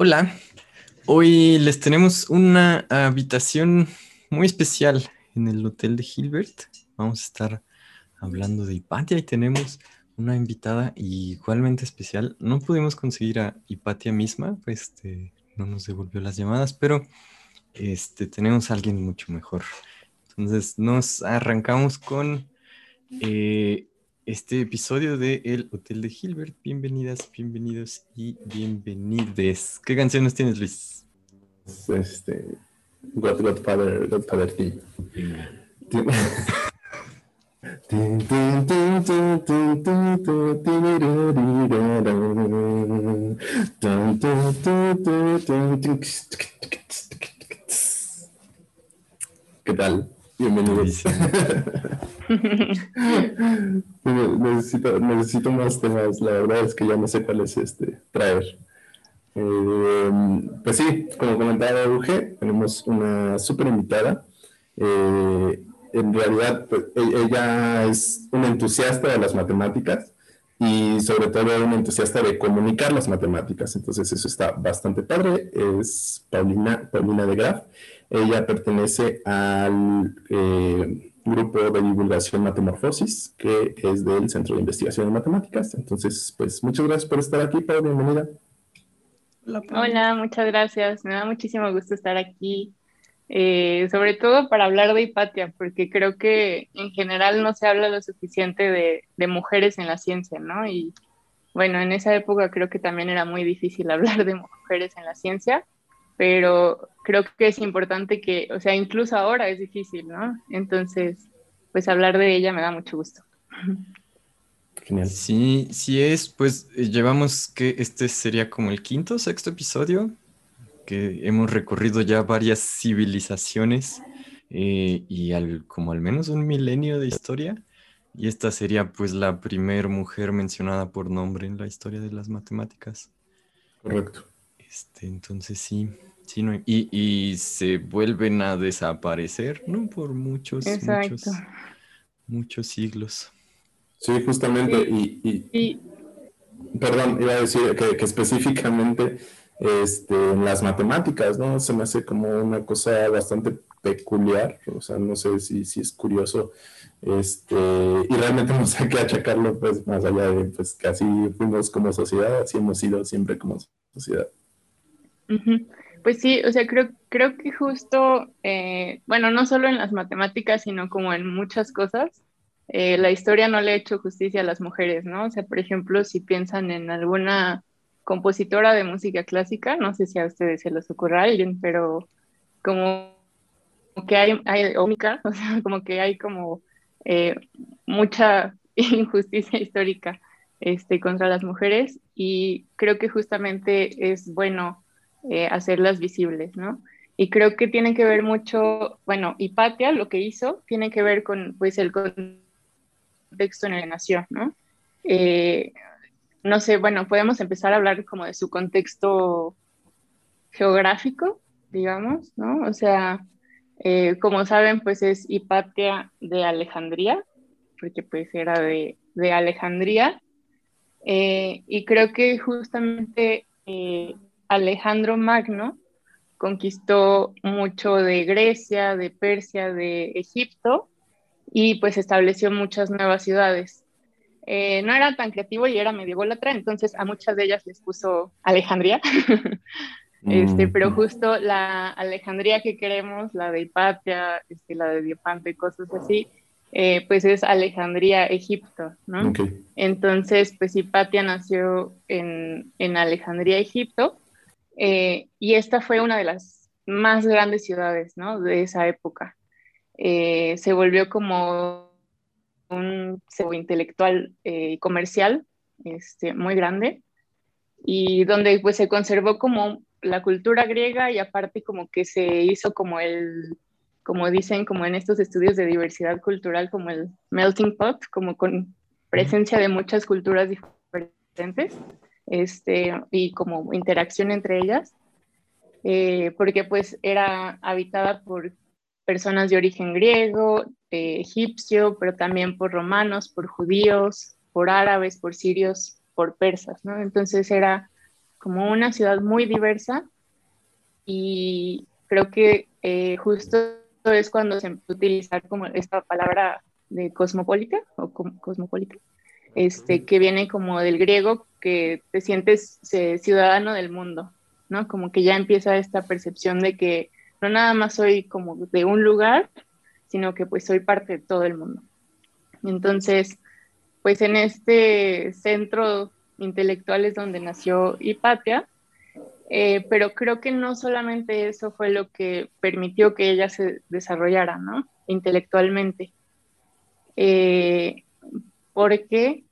Hola, hoy les tenemos una habitación muy especial en el Hotel de Hilbert. Vamos a estar hablando de Hipatia y tenemos una invitada igualmente especial. No pudimos conseguir a Hipatia misma, pues este, no nos devolvió las llamadas, pero este, tenemos a alguien mucho mejor. Entonces nos arrancamos con eh, este episodio de El Hotel de Hilbert. Bienvenidas, bienvenidos y bienvenides. ¿Qué canciones tienes, Luis? Este, God, Godfather, Godfather T. ¿Qué tal? Bienvenidos. necesito, necesito más temas. La verdad es que ya no sé cuál es este traer. Eh, pues sí, como comentaba Euge, tenemos una súper invitada. Eh, en realidad, pues, e-, ella es una entusiasta de las matemáticas y sobre todo una entusiasta de comunicar las matemáticas. Entonces eso está bastante padre. Es Paulina, Paulina de Graf. Ella pertenece al eh, grupo de divulgación Matemorfosis, que es del Centro de Investigación en Matemáticas. Entonces, pues muchas gracias por estar aquí, Paula, bienvenida. Hola, muchas gracias. Me da muchísimo gusto estar aquí, eh, sobre todo para hablar de Hipatia, porque creo que en general no se habla lo suficiente de, de mujeres en la ciencia, ¿no? Y bueno, en esa época creo que también era muy difícil hablar de mujeres en la ciencia pero creo que es importante que, o sea, incluso ahora es difícil, ¿no? Entonces, pues hablar de ella me da mucho gusto. Genial. Sí, sí es, pues eh, llevamos que este sería como el quinto, sexto episodio, que hemos recorrido ya varias civilizaciones eh, y al, como al menos un milenio de historia. Y esta sería pues la primer mujer mencionada por nombre en la historia de las matemáticas. Correcto. Este, entonces sí, sí no, y, y, se vuelven a desaparecer, ¿no? Por muchos, muchos, muchos siglos. Sí, justamente, Y, perdón, iba a decir que, que, específicamente este, en las matemáticas, ¿no? Se me hace como una cosa bastante peculiar, o sea, no sé si, si es curioso, este, y realmente no sé qué achacarlo, pues, más allá de, pues, que así fuimos como sociedad, así hemos sido siempre como sociedad. Pues sí, o sea, creo, creo que justo, eh, bueno, no solo en las matemáticas, sino como en muchas cosas, eh, la historia no le ha hecho justicia a las mujeres, ¿no? O sea, por ejemplo, si piensan en alguna compositora de música clásica, no sé si a ustedes se les ocurra alguien, pero como que hay, hay o sea, como que hay como eh, mucha injusticia histórica este, contra las mujeres y creo que justamente es bueno eh, hacerlas visibles, ¿no? Y creo que tiene que ver mucho, bueno, Hipatia lo que hizo tiene que ver con, pues, el contexto en el que nació, ¿no? Eh, no sé, bueno, podemos empezar a hablar como de su contexto geográfico, digamos, ¿no? O sea, eh, como saben, pues es Hipatia de Alejandría, porque pues era de, de Alejandría, y creo que justamente Alejandro Magno conquistó mucho de Grecia, de Persia, de Egipto y pues estableció muchas nuevas ciudades. Eh, no era tan creativo y era medio golatra, entonces a muchas de ellas les puso Alejandría. este, mm. pero justo la Alejandría que queremos, la de Hipatia, este, la de Diopante, cosas así, eh, pues es Alejandría, Egipto, ¿no? Entonces, pues Hipatia nació en, en Alejandría, Egipto, eh, y esta fue una de las más grandes ciudades ¿no? de esa época. Eh, se volvió como un pseudo intelectual y eh, comercial este, muy grande y donde pues se conservó como la cultura griega y aparte como que se hizo como el, como dicen como en estos estudios de diversidad cultural, como el melting pot, como con presencia de muchas culturas diferentes este, y como interacción entre ellas, eh, porque pues era habitada por personas de origen griego, egipcio, pero también por romanos, por judíos, por árabes, por sirios, por persas. Entonces era como una ciudad muy diversa y creo que eh, justo es cuando se empezó a utilizar como esta palabra de cosmopolita o cosmopolita, este, que viene como del griego, que te sientes eh, ciudadano del mundo, ¿no? Como que ya empieza esta percepción de que no nada más soy como de un lugar, sino que pues soy parte de todo el mundo. Entonces, pues en este centro intelectual es donde nació Hipatia, eh, pero creo que no solamente eso fue lo que permitió que ella se desarrollara, ¿no? Intelectualmente. Eh, porque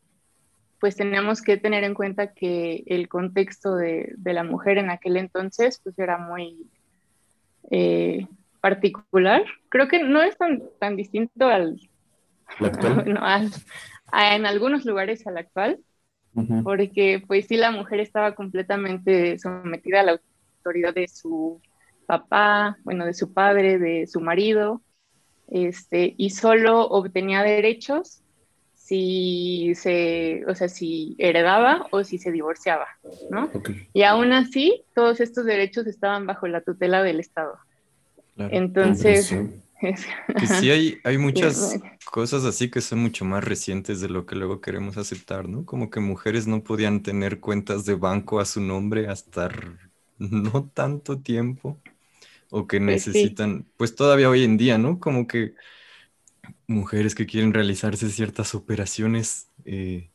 pues tenemos que tener en cuenta que el contexto de, la mujer en aquel entonces pues era muy eh, particular. Creo que no es tan, tan distinto al, en algunos lugares al actual, porque pues sí la mujer estaba completamente sometida a la autoridad de su papá, bueno, de su padre, de su marido, este, y solo obtenía derechos si se, o sea, si heredaba o si se divorciaba, ¿no? Y aún así, todos estos derechos estaban bajo la tutela del Estado. Entonces, que sí hay, hay muchas cosas así que son mucho más recientes de lo que luego queremos aceptar, ¿no? Como que mujeres no podían tener cuentas de banco a su nombre hasta no tanto tiempo, o que pues necesitan, pues todavía hoy en día, ¿no? Como que mujeres que quieren realizarse ciertas operaciones eh,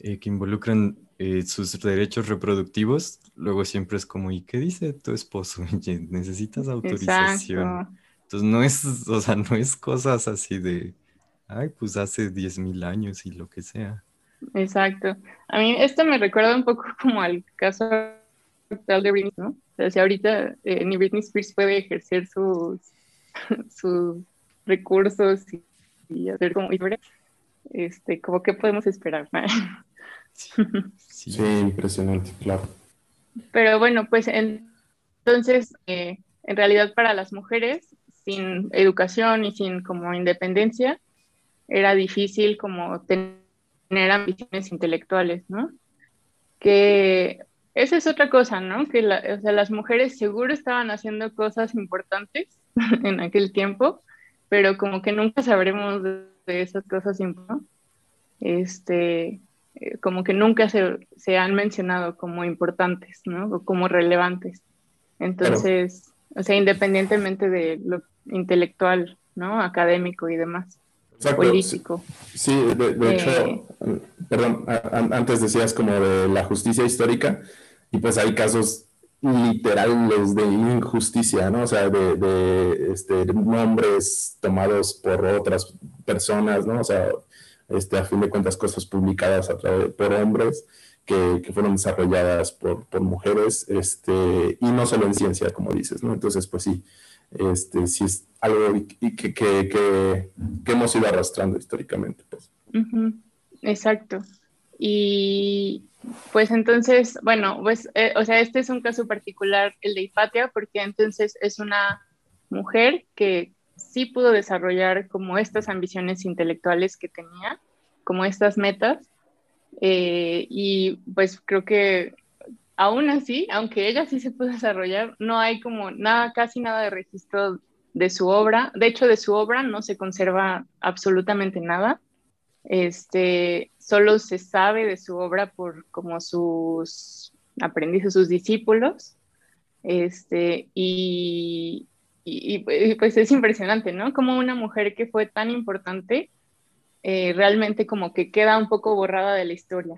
eh, que involucran eh, sus derechos reproductivos, luego siempre es como, ¿y qué dice tu esposo? Necesitas autorización. Entonces no es, o sea, no es cosas así de, ay, pues hace 10.000 años y lo que sea. Exacto. A mí esto me recuerda un poco como al caso actual de Britney, ¿no? O sea, si ahorita eh, ni Britney Spears puede ejercer sus, sus recursos y, hacer como este, como que podemos esperar. Sí, impresionante, claro. Pero bueno, pues entonces, eh, en realidad para las mujeres sin educación y sin como independencia, era difícil como tener ambiciones intelectuales, ¿no? Que esa es otra cosa, ¿no? Que o sea, las mujeres seguro estaban haciendo cosas importantes en aquel tiempo, pero como que nunca sabremos de, esas cosas importantes. Este, eh, como que nunca se, se, han mencionado como importantes, ¿no? O como relevantes. Entonces, o sea, independientemente de lo intelectual, ¿no? Académico y demás. Político. Sí, de, hecho, eh, perdón, antes decías como de la justicia histórica, y pues hay casos literales de injusticia, ¿no? O sea, de, este, nombres tomados por otras personas, ¿no? O sea, este, a fin de cuentas, cosas publicadas a través, por hombres que, que, fueron desarrolladas por, por mujeres, este, y no solo en ciencia, como dices, ¿no? Entonces, pues sí, este, si es algo que, que, hemos ido arrastrando históricamente. Pues. Exacto. Y pues entonces, bueno, pues, eh, o sea, este es un caso particular, el de Hipatia, porque entonces es una mujer que sí pudo desarrollar como estas ambiciones intelectuales que tenía, como estas metas, eh, y pues creo que aún así, aunque ella sí se pudo desarrollar, no hay como nada, casi nada de registro de su obra. De hecho, de su obra no se conserva absolutamente nada. Este, solo se sabe de su obra por como sus aprendices, sus discípulos. Este, y, y, pues es impresionante, ¿no? Como una mujer que fue tan importante, eh, realmente como que queda un poco borrada de la historia,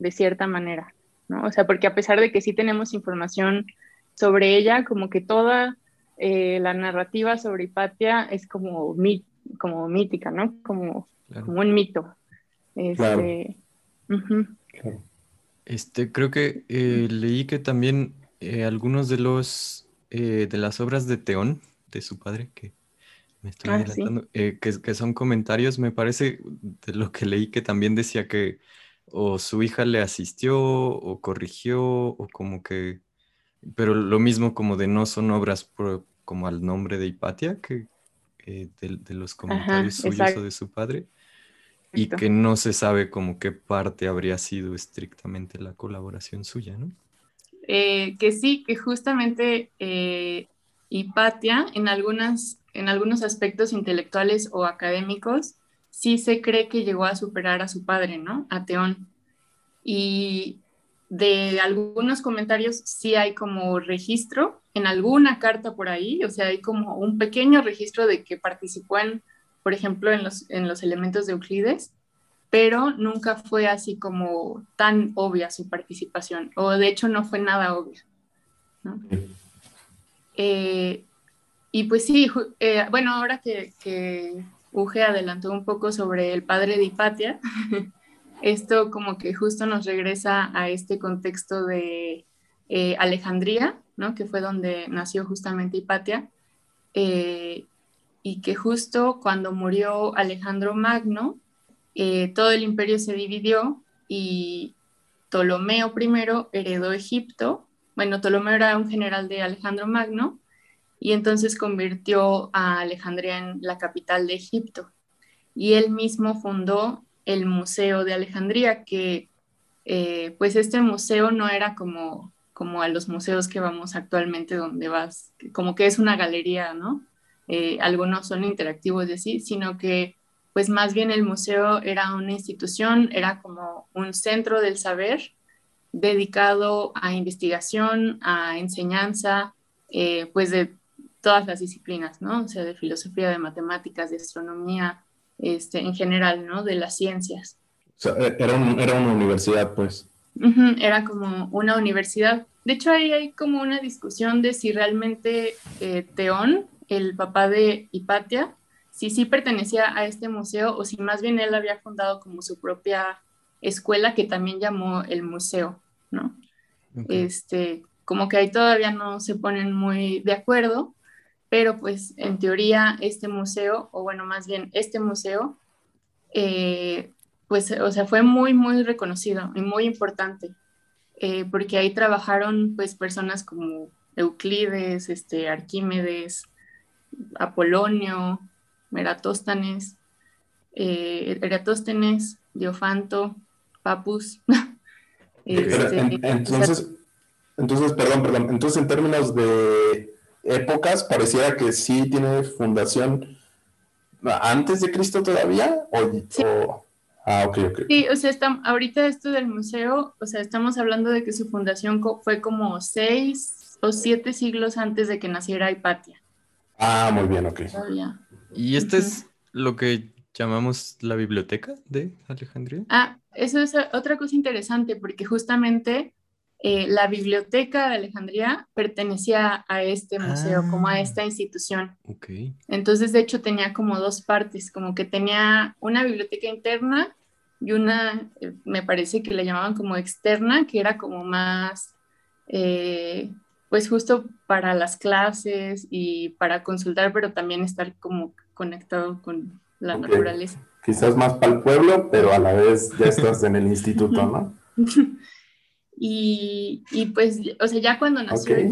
de cierta manera. ¿no? O sea, porque a pesar de que sí tenemos información sobre ella, como que toda eh, la narrativa sobre Hipatia es como, como mítica, ¿no? Como, como un mito. Este, este creo que eh, leí que también eh, algunos de los de las obras de Teón, de su padre, que me estoy ah, que, que, son comentarios, me parece de lo que leí que también decía que o su hija le asistió o corrigió o como que, pero lo mismo como de no son obras como al nombre de Hipatia, que eh, de, los comentarios suyos o de su padre, y que no se sabe como qué parte habría sido estrictamente la colaboración suya, ¿no? eh, que sí, que justamente eh, Hipatia en, algunas, en algunos aspectos intelectuales o académicos sí se cree que llegó a superar a su padre, ¿no? A Teón. Y de algunos comentarios sí hay como registro en alguna carta por ahí, o sea, hay como un pequeño registro de que participó en, por ejemplo, en los, en los elementos de Euclides, pero nunca fue así como tan obvia su participación, o de hecho no fue nada obvia. Eh, y pues sí, eh, bueno, ahora que, que Uge adelantó un poco sobre el padre de Hipatia, esto como que justo nos regresa a este contexto de eh, Alejandría, ¿no? que fue donde nació justamente Hipatia, y que justo cuando murió Alejandro Magno, eh, todo el imperio se dividió y Ptolomeo I heredó Egipto. Bueno, Ptolomeo era un general de Alejandro Magno y entonces convirtió a Alejandría en la capital de Egipto. Y él mismo fundó el Museo de Alejandría, que eh, pues este museo no era como, como a los museos que vamos actualmente donde vas, como que es una galería, ¿no? Eh, algunos son interactivos de sí, sino que pues más bien el museo era una institución, era como un centro del saber dedicado a investigación, a enseñanza, eh, pues de todas las disciplinas, ¿no? O sea, de filosofía, de matemáticas, de astronomía, este, en general, ¿no? De las ciencias. O sea, e-, era, era una universidad, pues. era como una universidad. De hecho, ahí hay como una discusión de si realmente eh, Teón, el papá de Hipatia, si sí pertenecía a este museo o si más bien él había fundado como su propia escuela que también llamó el museo, ¿no? Este, como que ahí todavía no se ponen muy de acuerdo, pero pues en teoría este museo, o bueno, más bien este museo, eh, pues, o sea, fue muy, muy reconocido y muy importante, eh, porque ahí trabajaron pues personas como Euclides, este, Arquímedes, Apolonio, Eratóstenes, eh, Eratóstenes, Diofanto, Papus. Este, entonces, entonces, perdón, perdón, entonces en términos de épocas, pareciera que sí tiene fundación antes de Cristo todavía, o, Ah, ok, ok. Sí, o sea, está, ahorita esto del museo, o sea, estamos hablando de que su fundación fue como seis o siete siglos antes de que naciera Hipatia. Ah, muy bien, ok. ¿Y este es lo que llamamos la biblioteca de Alejandría? Ah, eso es otra cosa interesante, porque justamente eh, la biblioteca de Alejandría pertenecía a este museo, como a ah. esta institución. Ok. Entonces, de hecho, tenía como dos partes, como que tenía una biblioteca interna y una, eh, me parece que le llamaban como externa, que era como más, eh, pues justo para las clases y para consultar, pero también estar como conectado con la naturaleza. Quizás más para el pueblo, pero a la vez ya estás en el instituto, ¿no? y, y, pues, o sea, ya cuando nació okay.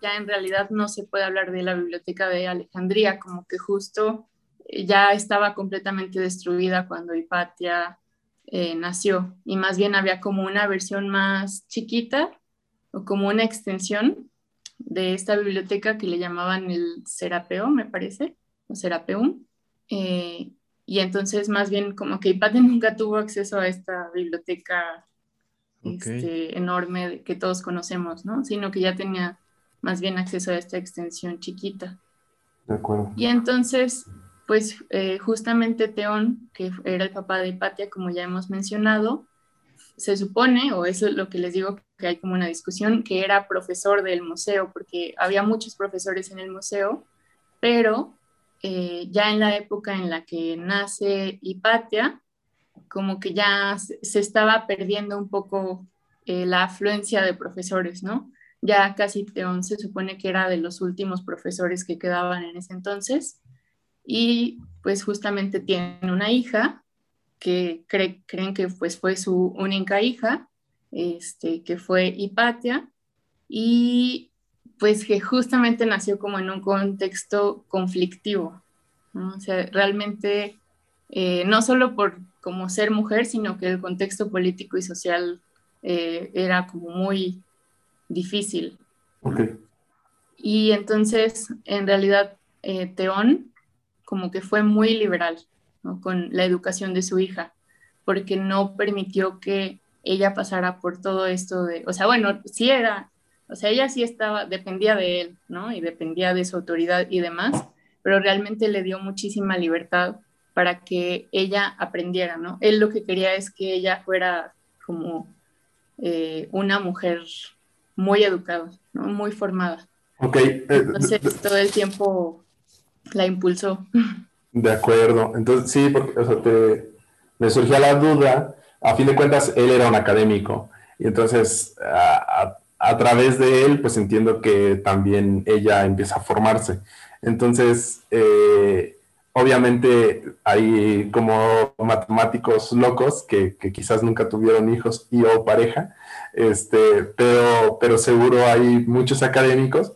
ya en realidad no se puede hablar de la biblioteca de Alejandría, como que justo eh, ya estaba completamente destruida cuando Hipatia eh, nació, y más bien había como una versión más chiquita o como una extensión de esta biblioteca que le llamaban el Serapeo, me parece, o Serapeum. Eh, y entonces más bien como que Hipatia nunca tuvo acceso a esta biblioteca este, enorme que todos conocemos, ¿no? Sino que ya tenía más bien acceso a esta extensión chiquita. De acuerdo. Y entonces, pues eh, justamente Teón, que era el papá de Hipatia, como ya hemos mencionado, se supone, o eso es lo que les digo, que hay como una discusión, que era profesor del museo, porque había muchos profesores en el museo, pero eh, ya en la época en la que nace Hipatia, como que ya se estaba perdiendo un poco eh, la afluencia de profesores, ¿no? Ya casi Teón se supone que era de los últimos profesores que quedaban en ese entonces y pues justamente tiene una hija que creen que pues fue su única hija, este, que fue Hipatia y pues que justamente nació como en un contexto conflictivo, ¿no? o sea, realmente eh, no solo por como ser mujer, sino que el contexto político y social eh, era como muy, difícil. Okay. Y entonces, en realidad, eh, Teón como que fue muy liberal con la educación de su hija, porque no permitió que ella pasara por todo esto de, o sea, bueno, sí era, o sea, ella sí estaba, dependía de él, ¿no? Y dependía de su autoridad y demás, pero realmente le dio muchísima libertad para que ella aprendiera, ¿no? Él lo que quería es que ella fuera como eh, una mujer muy educada, ¿no? Muy formada. Ok. Eh, Entonces, todo el tiempo la impulsó. De acuerdo. Entonces, sí, porque, o sea, te, me surgía la duda. A fin de cuentas, él era un académico. Y entonces, a, través de él, pues entiendo que también ella empieza a formarse. Entonces, eh, obviamente hay como matemáticos locos que, que, quizás nunca tuvieron hijos y o pareja, este, pero, pero seguro hay muchos académicos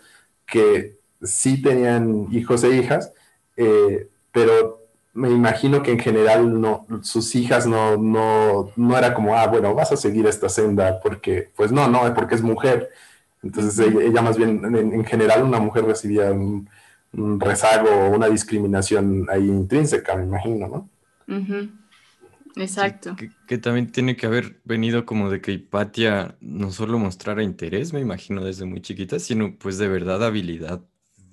que sí tenían hijos e hijas, eh, pero me imagino que en general no, sus hijas no, no, no era como, ah, bueno, vas a seguir esta senda porque, pues no, no, porque es mujer. Entonces ella, más bien, en, general una mujer recibía un, rezago o una discriminación ahí intrínseca, me imagino, ¿no? Exacto. que, también tiene que haber venido como de que Hipatia no solo mostrara interés, me imagino, desde muy chiquita, sino pues de verdad habilidad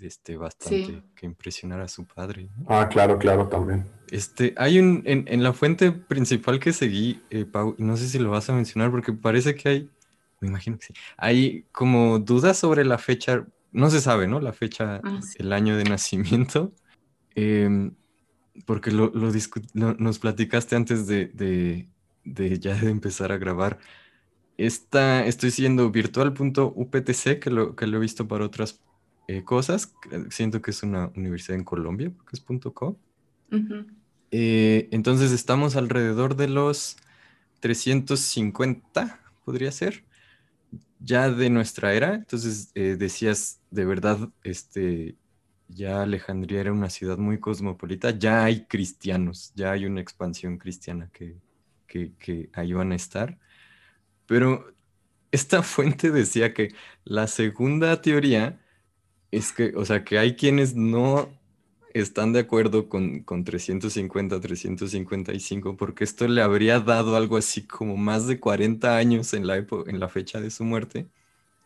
este, bastante que impresionara a su padre. Ah, claro, claro, también. Este, hay un, en, la fuente principal que seguí, eh, Pau, no sé si lo vas a mencionar porque parece que hay, me imagino que sí, hay como dudas sobre la fecha, no se sabe, ¿no? La fecha, ah, el año de nacimiento, em, porque lo, nos platicaste antes de, de, de, ya de empezar a grabar. Esta, estoy siguiendo virtual.uptc, que lo, que lo he visto para otras eh, cosas. Siento que es una universidad en Colombia, porque es .co. Eh, entonces estamos alrededor de los 350, podría ser, ya de nuestra era. Entonces eh, decías, de verdad, este, ya Alejandría era una ciudad muy cosmopolita, ya hay cristianos, ya hay una expansión cristiana que, que, que ahí van a estar. Pero esta fuente decía que la segunda teoría es que, o sea, que hay quienes no están de acuerdo con, con 350, 355, porque esto le habría dado algo así como más de 40 años en la, en la fecha de su muerte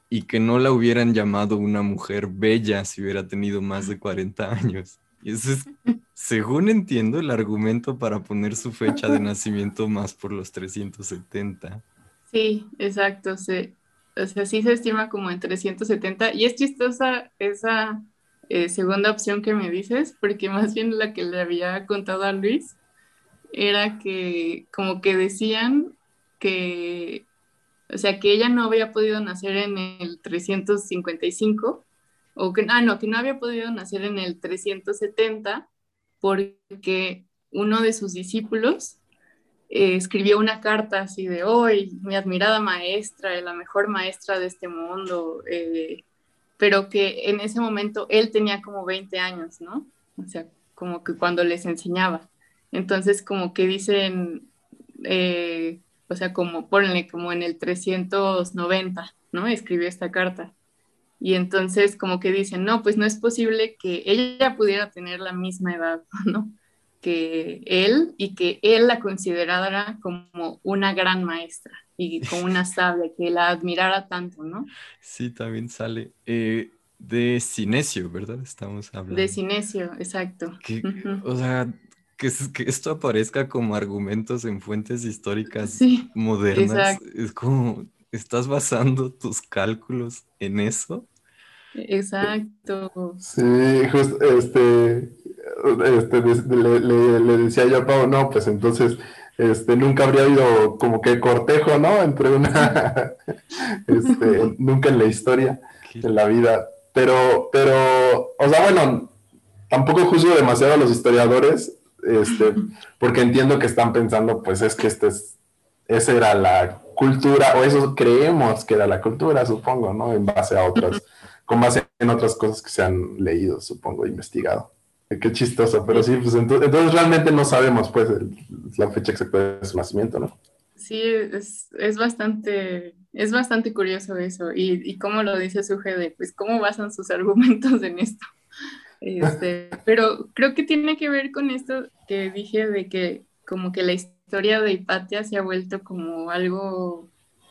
y que no la hubieran llamado una mujer bella si hubiera tenido más de 40 años. Y ese es, según entiendo, el argumento para poner su fecha de nacimiento más por los 370. Sí, exacto. Sí o sea, sí se estima como en 370 y es chistosa esa eh, segunda opción que me dices, porque más bien la que le había contado a Luis era que como que decían que, o sea, que ella no había podido nacer en el 355, o que, ah, no, que no había podido nacer en el 370 porque uno de sus discípulos eh, escribió una carta así de hoy, mi admirada maestra, la mejor maestra de este mundo, eh, pero que en ese momento él tenía como 20 años, ¿no? O sea, como que cuando les enseñaba. Entonces, como que dicen, eh, o sea, como ponle como en el 390, ¿no? Escribió esta carta. Y entonces como que dicen, no, pues no es posible que ella pudiera tener la misma edad, ¿no? Que él y que él la considerara como una gran maestra y como una sabia, que la admirara tanto, ¿no? Sí, también sale eh, de Cinesio, ¿verdad? Estamos hablando. De Cinesio, exacto. O sea, que, que, esto aparezca como argumentos en fuentes históricas modernas, es como, ¿estás basando tus cálculos en eso? Exacto. Sí, justo, este, este, le, decía yo a Pau, no, pues entonces este, nunca habría habido como que cortejo, ¿no? Entre una, este, nunca en la historia, en la vida. Pero, pero, o sea, bueno, tampoco juzgo demasiado a los historiadores, este, porque entiendo que están pensando, pues es que este es, esa era la cultura, o eso creemos que era la cultura, supongo, ¿no? En base a otras, con base en otras cosas que se han leído, supongo, investigado. Qué chistoso, pero sí, pues entonces, realmente no sabemos pues la fecha exacta de su nacimiento, ¿no? Sí, es, es, bastante, es bastante curioso eso. Y, y cómo lo dice Suge de, pues, cómo basan sus argumentos en esto. Este, pero creo que tiene que ver con esto que dije de que como que la historia de Hipatia se ha vuelto como algo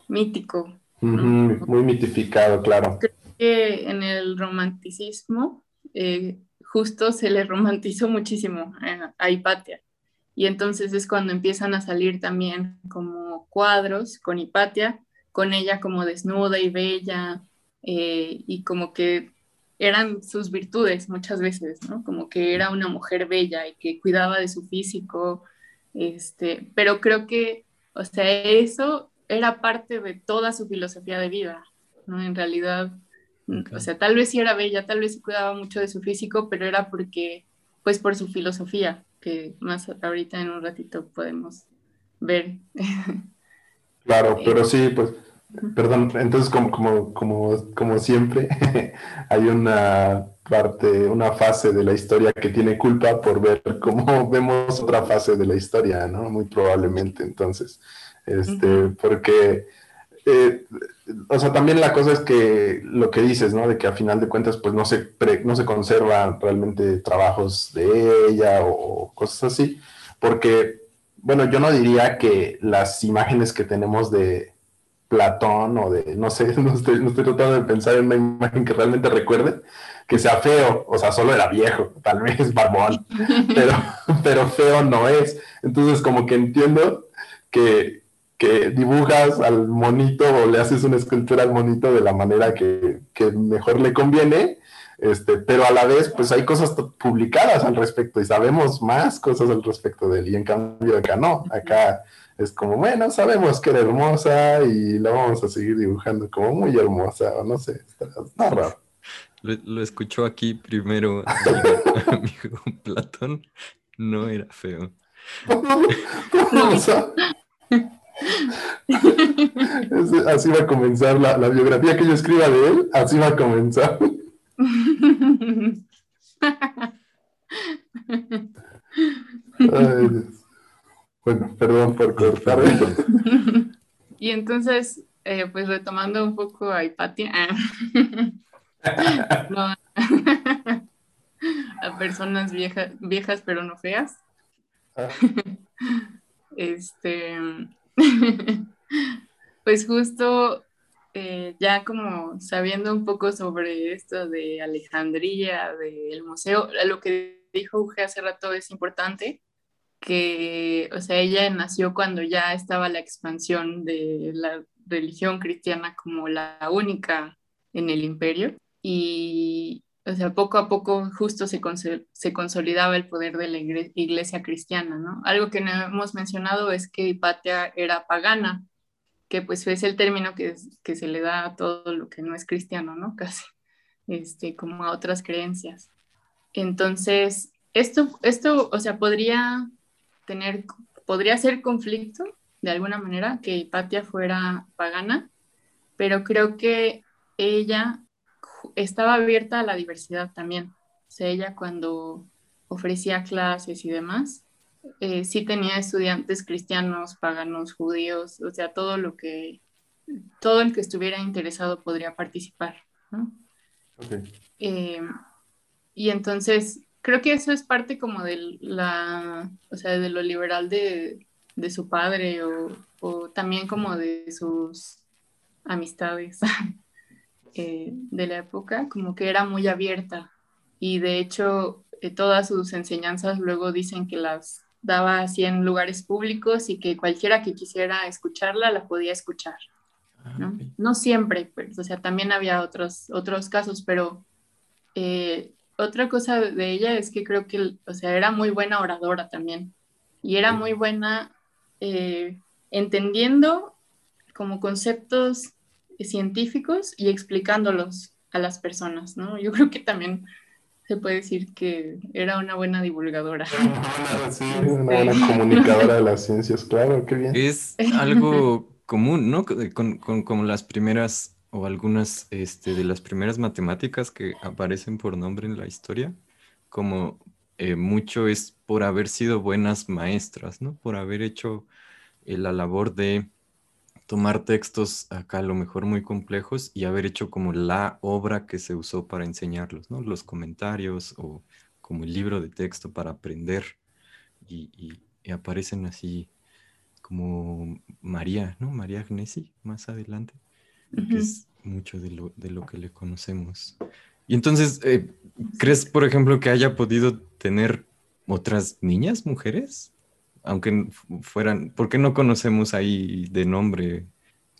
mítico. muy mitificado, claro. Creo que en el romanticismo eh, justo se le romantizó muchísimo a Hipatia. Y entonces es cuando empiezan a salir también como cuadros con Hipatia, con ella como desnuda y bella, eh, y como que eran sus virtudes muchas veces, ¿no? Como que era una mujer bella y que cuidaba de su físico, este, pero creo que, o sea, eso era parte de toda su filosofía de vida, ¿no? En realidad, o sea, tal vez sí era bella, tal vez sí cuidaba mucho de su físico, pero era porque, pues por su filosofía, que más ahorita en un ratito podemos ver. Claro, pero sí, pues, perdón, entonces como, como, como, como siempre, hay una parte, una fase de la historia que tiene culpa por ver cómo vemos otra fase de la historia, ¿no? Muy probablemente, entonces, este, porque, eh, o sea, también la cosa es que lo que dices, ¿no? De que a final de cuentas, pues no se, no se conservan realmente trabajos de ella o cosas así, porque, bueno, yo no diría que las imágenes que tenemos de, Platón o de, no sé, no estoy, no estoy, tratando de pensar en una imagen que realmente recuerde, que sea feo, o sea, solo era viejo, tal vez barbón, pero, pero feo no es. Entonces, como que entiendo que, que dibujas al monito o le haces una escultura al monito de la manera que, que mejor le conviene, este, pero a la vez, pues hay cosas publicadas al respecto y sabemos más cosas al respecto de él, y en cambio acá no, acá es como, bueno, sabemos que era hermosa y la vamos a seguir dibujando como muy hermosa, o no sé, está, raro. Lo, escuchó aquí primero, amigo, Platón, no era feo. así va a comenzar la, biografía que yo escriba de él, así va a comenzar. Ay, Dios. Bueno, perdón por cortar. y entonces, eh, pues retomando un poco a Hipatia, a personas viejas, viejas pero no feas. Ah. este, pues justo eh, ya como sabiendo un poco sobre esto de Alejandría, del museo, lo que dijo Uge hace rato es importante que, o sea, ella nació cuando ya estaba la expansión de la religión cristiana como la única en el imperio y, o sea, poco a poco justo se, se consolidaba el poder de la iglesia cristiana, ¿no? Algo que no hemos mencionado es que Hipatia era pagana, que pues es el término que, que se le da a todo lo que no es cristiano, ¿no? Casi, este, como a otras creencias. Entonces, esto, esto, o sea, podría tener, podría ser conflicto de alguna manera que Hipatia fuera pagana, pero creo que ella estaba abierta a la diversidad también. O sea, ella cuando ofrecía clases y demás, eh, sí tenía estudiantes cristianos, paganos, judíos, o sea, todo lo que, todo el que estuviera interesado podría participar. Eh, y entonces creo que eso es parte como de la, o sea, de lo liberal de, de su padre o, o, también como de sus amistades eh, de la época, como que era muy abierta y de hecho eh, todas sus enseñanzas luego dicen que las daba así en lugares públicos y que cualquiera que quisiera escucharla la podía escuchar. Ah, ¿no? no siempre, pues, o sea, también había otros, otros casos, pero eh, otra cosa de ella es que creo que, o sea, era muy buena oradora también. Y era muy buena entendiendo como conceptos científicos y explicándolos a las personas, ¿no? Yo creo que también se puede decir que era una buena divulgadora. Sí, una buena comunicadora de las ciencias, claro, qué bien. Es algo común, ¿no? Con, con, como las primeras o algunas este, de las primeras matemáticas que aparecen por nombre en la historia, como eh, mucho es por haber sido buenas maestras, ¿no? Por haber hecho la labor de tomar textos acá a lo mejor muy complejos y haber hecho como la obra que se usó para enseñarlos, ¿no? Los comentarios o como el libro de texto para aprender y, aparecen así como María, ¿no? María Agnesi más adelante, que es mucho de lo, de lo que le conocemos. Y entonces, eh, ¿crees, por ejemplo, que haya podido tener otras niñas, mujeres? Aunque fueran, ¿por qué no conocemos ahí de nombre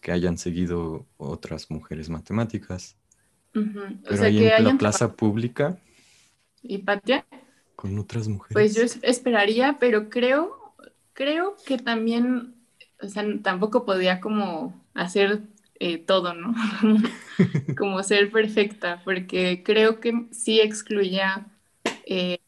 que hayan seguido otras mujeres matemáticas? Pero ahí en la plaza pública. ¿Y Patia? Con otras mujeres. Pues yo esperaría, pero creo, creo que también, o sea, tampoco podía como hacer eh, todo, ¿no? como ser perfecta, porque creo que sí excluía eh,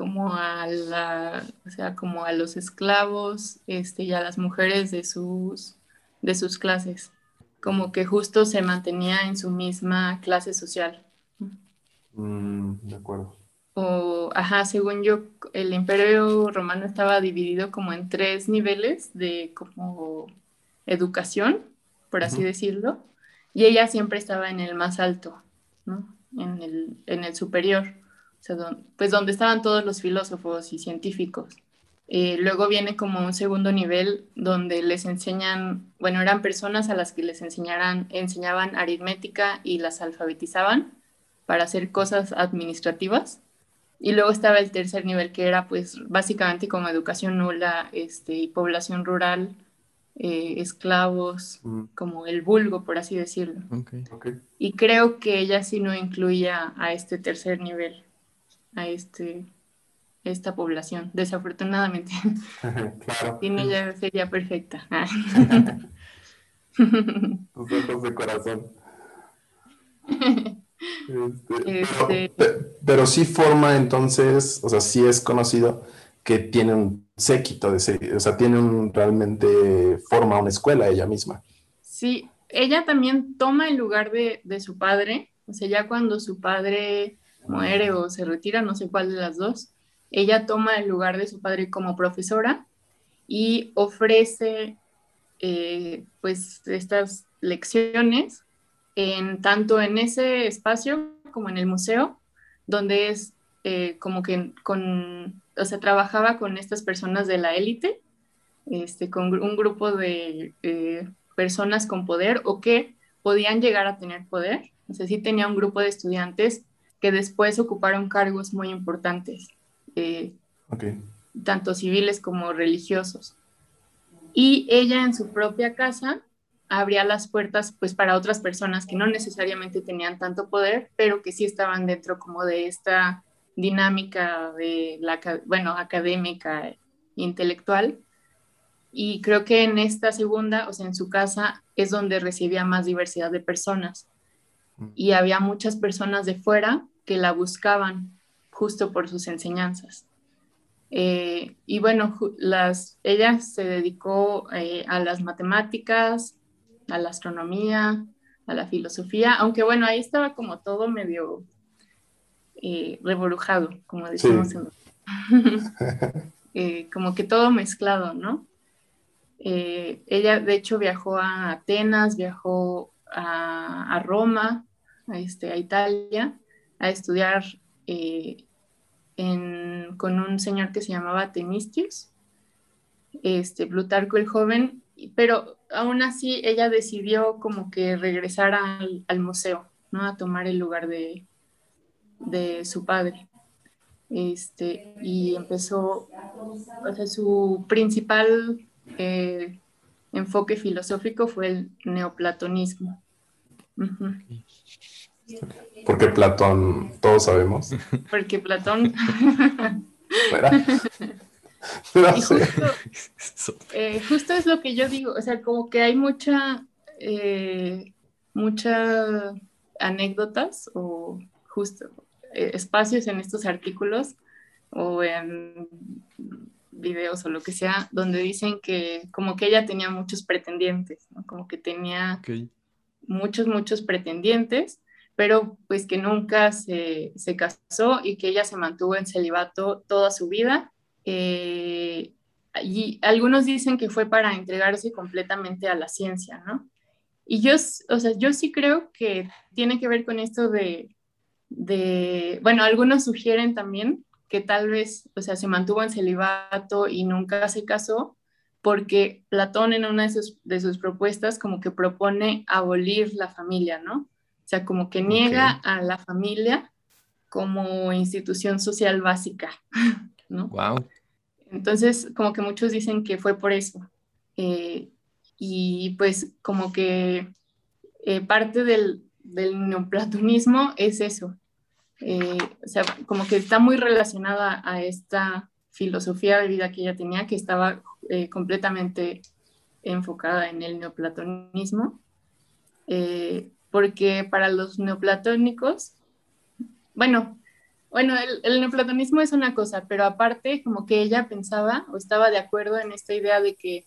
como a la, o sea, como a los esclavos este, y a las mujeres de sus, de sus clases, como que justo se mantenía en su misma clase social. Mm, de acuerdo. O, ajá, según yo, el imperio romano estaba dividido como en tres niveles de como educación, por así decirlo, y ella siempre estaba en el más alto, ¿no? En el, en el superior, o sea, pues donde estaban todos los filósofos y científicos. Eh, luego viene como un segundo nivel donde les enseñan, bueno, eran personas a las que les enseñaran, enseñaban aritmética y las alfabetizaban para hacer cosas administrativas. Y luego estaba el tercer nivel que era pues básicamente como educación nula este, y población rural eh, esclavos, mm. como el vulgo, por así decirlo. Y creo que ella sí no incluía a este tercer nivel, a este, esta población, desafortunadamente. claro. Sin ella sería perfecta. Tus ojos de corazón. Este, este pero, sí forma entonces, o sea, sí es conocido que tiene un séquito, de, o sea, tiene un, realmente forma una escuela ella misma. Sí, ella también toma el lugar de, de, su padre, o sea, ya cuando su padre muere o se retira, no sé cuál de las dos, ella toma el lugar de su padre como profesora y ofrece eh, pues estas lecciones en tanto en ese espacio como en el museo, donde es eh, como que con o sea, trabajaba con estas personas de la élite, este, con un grupo de eh, personas con poder o que podían llegar a tener poder. O sea, sí tenía un grupo de estudiantes que después ocuparon cargos muy importantes, eh, tanto civiles como religiosos. Y ella en su propia casa abría las puertas pues para otras personas que no necesariamente tenían tanto poder, pero que sí estaban dentro como de esta dinámica de la, bueno, académica, intelectual. Y creo que en esta segunda, o sea, en su casa, es donde recibía más diversidad de personas. Mm. Y había muchas personas de fuera que la buscaban justo por sus enseñanzas. Eh, y bueno, las, ella se dedicó eh, a las matemáticas, a la astronomía, a la filosofía, aunque bueno, ahí estaba como todo medio eh, reborujado, como decimos eh, como que todo mezclado, ¿no? Ella, de hecho, viajó a Atenas, viajó a, Roma, a, este, a Italia, a estudiar con un señor que se llamaba Temistius, este, Plutarco el joven, pero aún así ella decidió como que regresar al, al museo, ¿no? A tomar el lugar de, de su padre. Este, y empezó, o sea, su principal eh, enfoque filosófico fue el neoplatonismo. Porque Platón, todos sabemos. Porque Platón. Eh, justo, es lo que yo digo, o sea, como que hay mucha, eh, muchas anécdotas o justo eh, espacios en estos artículos o en videos o lo que sea, donde dicen que como que ella tenía muchos pretendientes, como que tenía muchos, muchos pretendientes, pero pues que nunca se, casó y que ella se mantuvo en celibato toda su vida. Eh, y algunos dicen que fue para entregarse completamente a la ciencia, ¿no? Y yo, o sea, yo sí creo que tiene que ver con esto de, de, bueno, algunos sugieren también que tal vez, o sea, se mantuvo en celibato y nunca se casó, porque Platón en una de sus, de sus propuestas como que propone abolir la familia, ¿no? O sea, como que niega a la familia como institución social básica, ¿no? Wow. Entonces, como que muchos dicen que fue por eso. Eh, y pues como que eh, parte del, del, neoplatonismo es eso. Eh, o sea, como que está muy relacionada a esta filosofía de vida que ella tenía, que estaba completamente enfocada en el neoplatonismo. Porque para los neoplatónicos, bueno, bueno, el, neoplatonismo es una cosa, pero aparte como que ella pensaba o estaba de acuerdo en esta idea de que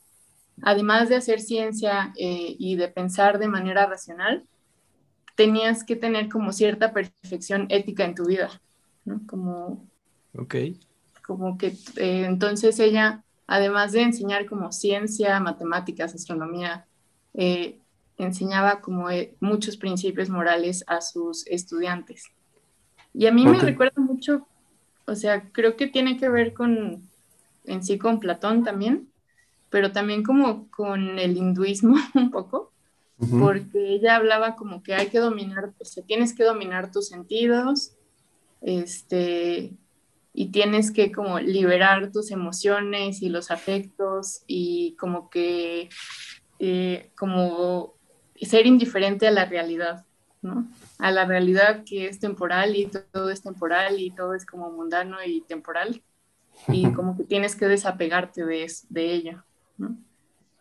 además de hacer ciencia eh, y de pensar de manera racional, tenías que tener como cierta perfección ética en tu vida, ¿no? Como, okay. como que eh, entonces ella, además de enseñar como ciencia, matemáticas, astronomía, eh, enseñaba como muchos principios morales a sus estudiantes. Y a mí me recuerda mucho, o sea, creo que tiene que ver con, en sí con Platón también, pero también como con el hinduismo un poco, porque ella hablaba como que hay que dominar, o sea, tienes que dominar tus sentidos, este, y tienes que como liberar tus emociones y los afectos y como que, eh, como ser indiferente a la realidad, ¿no? a la realidad que es temporal y todo es temporal y todo es como mundano y temporal y como que tienes que desapegarte de, de ello, ¿no?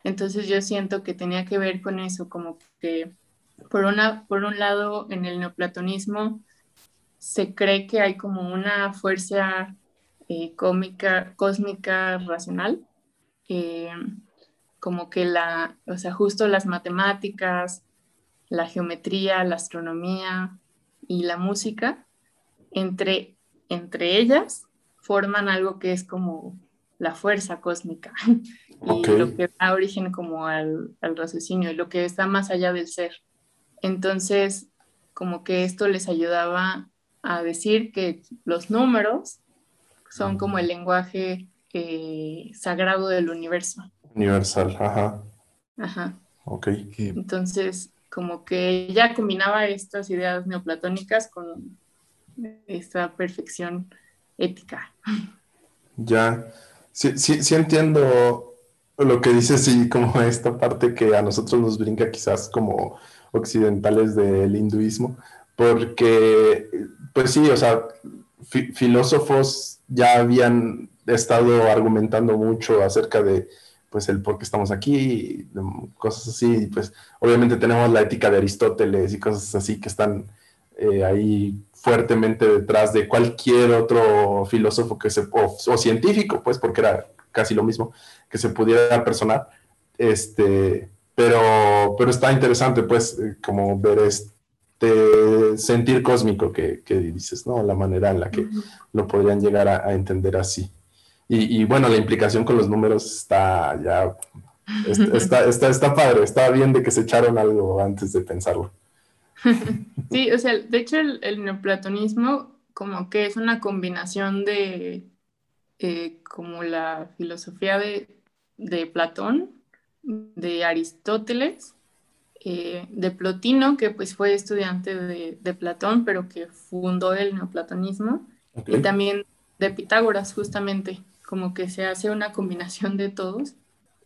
Entonces yo siento que tenía que ver con eso, como que por, una, por un lado en el neoplatonismo se cree que hay como una fuerza eh, cómica, cósmica racional, eh, como que la, o sea, justo las matemáticas, la geometría, la astronomía y la música, entre, entre ellas forman algo que es como la fuerza cósmica y lo que da origen como al, al raciocinio y lo que está más allá del ser. Entonces, como que esto les ayudaba a decir que los números son como el lenguaje eh, sagrado del universo. Universal, ajá. Ajá. Ok. Entonces, como que ella combinaba estas ideas neoplatónicas con esta perfección ética. Ya, sí, sí, sí entiendo lo que dices y como esta parte que a nosotros nos brinca quizás como occidentales del hinduismo, porque, pues sí, o sea, filósofos ya habían estado argumentando mucho acerca de pues el por qué estamos aquí, cosas así, pues obviamente tenemos la ética de Aristóteles y cosas así que están eh, ahí fuertemente detrás de cualquier otro filósofo que se, o, científico, pues porque era casi lo mismo, que se pudiera personar, este, pero, pero está interesante, pues, eh, como ver este sentir cósmico que, dices, ¿no? La manera en la que lo podrían llegar a entender así. Y, bueno, la implicación con los números está ya, está, está, está, padre, está bien de que se echaron algo antes de pensarlo. Sí, o sea, de hecho el, neoplatonismo como que es una combinación de eh, como la filosofía de, de Platón, de Aristóteles, eh, de Plotino, que pues fue estudiante de, de, Platón, pero que fundó el neoplatonismo, y también de Pitágoras, justamente como que se hace una combinación de todos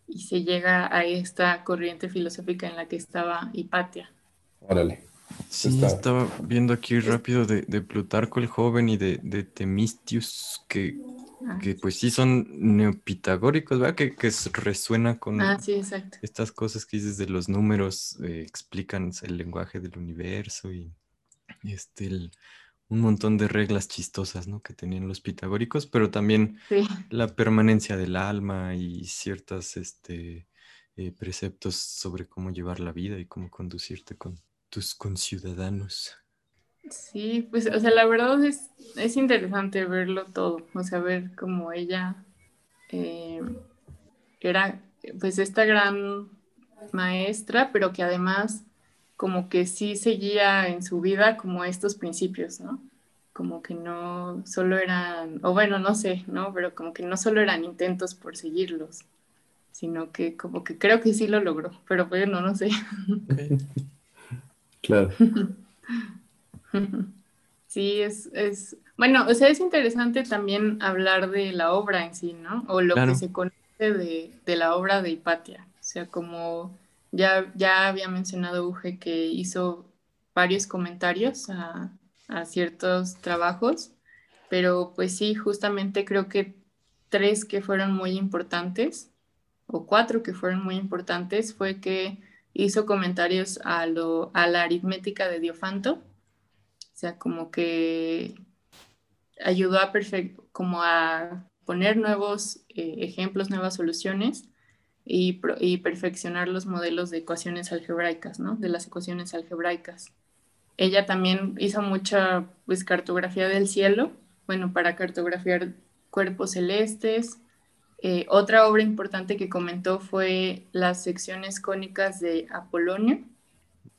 y se llega a esta corriente filosófica en la que estaba Hipatia. Órale. Sí, estaba viendo aquí rápido de, Plutarco el joven y de, de Temistius, que, ah. que, pues sí son neopitagóricos, ¿verdad? Que, que resuena con ah, estas cosas que dices de los números, eh, explican el lenguaje del universo y este, el, un montón de reglas chistosas, ¿no? Que tenían los pitagóricos, pero también la permanencia del alma y ciertos este, eh, preceptos sobre cómo llevar la vida y cómo conducirte con tus conciudadanos. Sí, pues, o sea, la verdad es, es interesante verlo todo, o sea, ver cómo ella, eh, era pues esta gran maestra, pero que además como que sí seguía en su vida como estos principios, ¿no? Como que no solo eran, o bueno, no sé, ¿no? Pero como que no solo eran intentos por seguirlos, sino que como que creo que sí lo logró, pero bueno, no sé. Claro. Sí, es, es, bueno, o sea, es interesante también hablar de la obra en sí, ¿no? O lo que se conoce de, de, la obra de Hipatia. O sea, como ya, ya había mencionado Uge que hizo varios comentarios a, ciertos trabajos, pero pues sí, justamente creo que tres que fueron muy importantes, o cuatro que fueron muy importantes, fue que hizo comentarios a, lo, a la aritmética de Diofanto, o sea, como que ayudó a, como a poner nuevos eh, ejemplos, nuevas soluciones y, perfeccionar los modelos de ecuaciones algebraicas, ¿no? De las ecuaciones algebraicas. Ella también hizo mucha pues, cartografía del cielo, bueno, para cartografiar cuerpos celestes, eh, otra obra importante que comentó fue las secciones cónicas de Apolonio.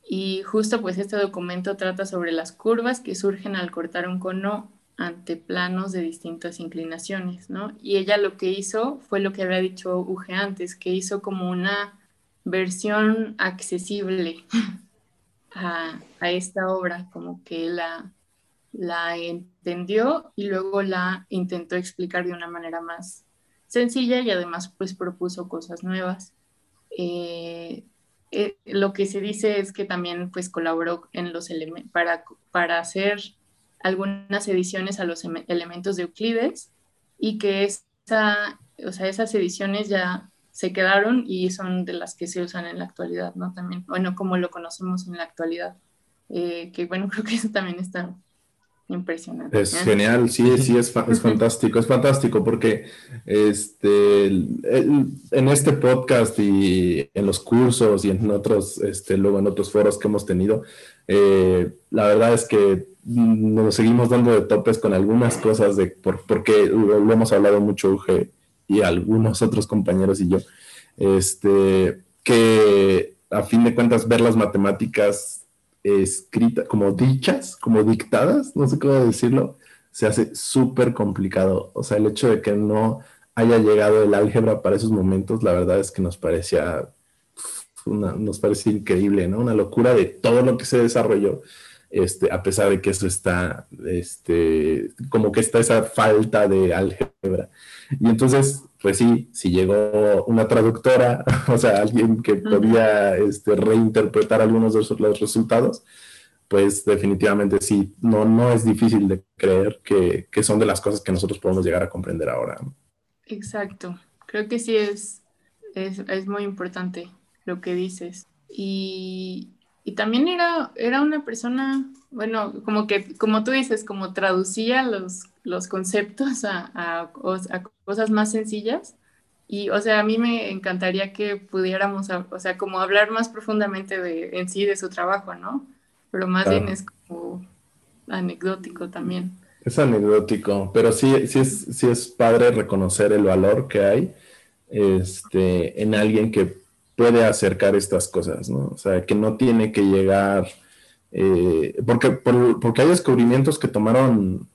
Y justo pues este documento trata sobre las curvas que surgen al cortar un cono ante planos de distintas inclinaciones, ¿no? Y ella lo que hizo fue lo que había dicho Uge antes, que hizo como una versión accesible a, a esta obra, como que la, la entendió y luego la intentó explicar de una manera más sencilla y además pues propuso cosas nuevas. Eh, eh, lo que se dice es que también pues colaboró en los para, para hacer algunas ediciones a los elementos de Euclides y que esa, o sea, esas ediciones ya se quedaron y son de las que se usan en la actualidad, ¿no? También, bueno, como lo conocemos en la actualidad. Eh, que bueno, creo que eso también está Impresionante. Es genial, sí, sí, es, es fantástico, es fantástico porque este, en este podcast y en los cursos y en otros, este, luego en otros foros que hemos tenido, eh, la verdad es que nos seguimos dando de topes con algunas cosas de, por, porque lo, hemos hablado mucho Uge y algunos otros compañeros y yo, este, que a fin de cuentas ver las matemáticas escritas, como dichas, como dictadas, no sé cómo decirlo, se hace súper complicado. O sea, el hecho de que no haya llegado el álgebra para esos momentos, la verdad es que nos parecía, nos parece increíble, ¿no? Una locura de todo lo que se desarrolló. Este, a pesar de que eso está, este, como que está esa falta de álgebra. Y entonces, pues sí, si llegó una traductora, o sea, alguien que podía este, reinterpretar algunos de los resultados, pues definitivamente sí, no, no es difícil de creer que, que son de las cosas que nosotros podemos llegar a comprender ahora. Exacto, creo que sí es, es, es muy importante lo que dices. Y, y también era, era una persona, bueno, como que, como tú dices, como traducía los, los conceptos a, a, cosas más sencillas. Y, o sea, a mí me encantaría que pudiéramos, o sea, como hablar más profundamente de, en sí de su trabajo, ¿no? Pero más bien es como anecdótico también. Es anecdótico, pero sí, sí, es, sí es padre reconocer el valor que hay este, en alguien que puede acercar estas cosas, ¿no? O sea, que no tiene que llegar, eh, porque, porque hay descubrimientos que tomaron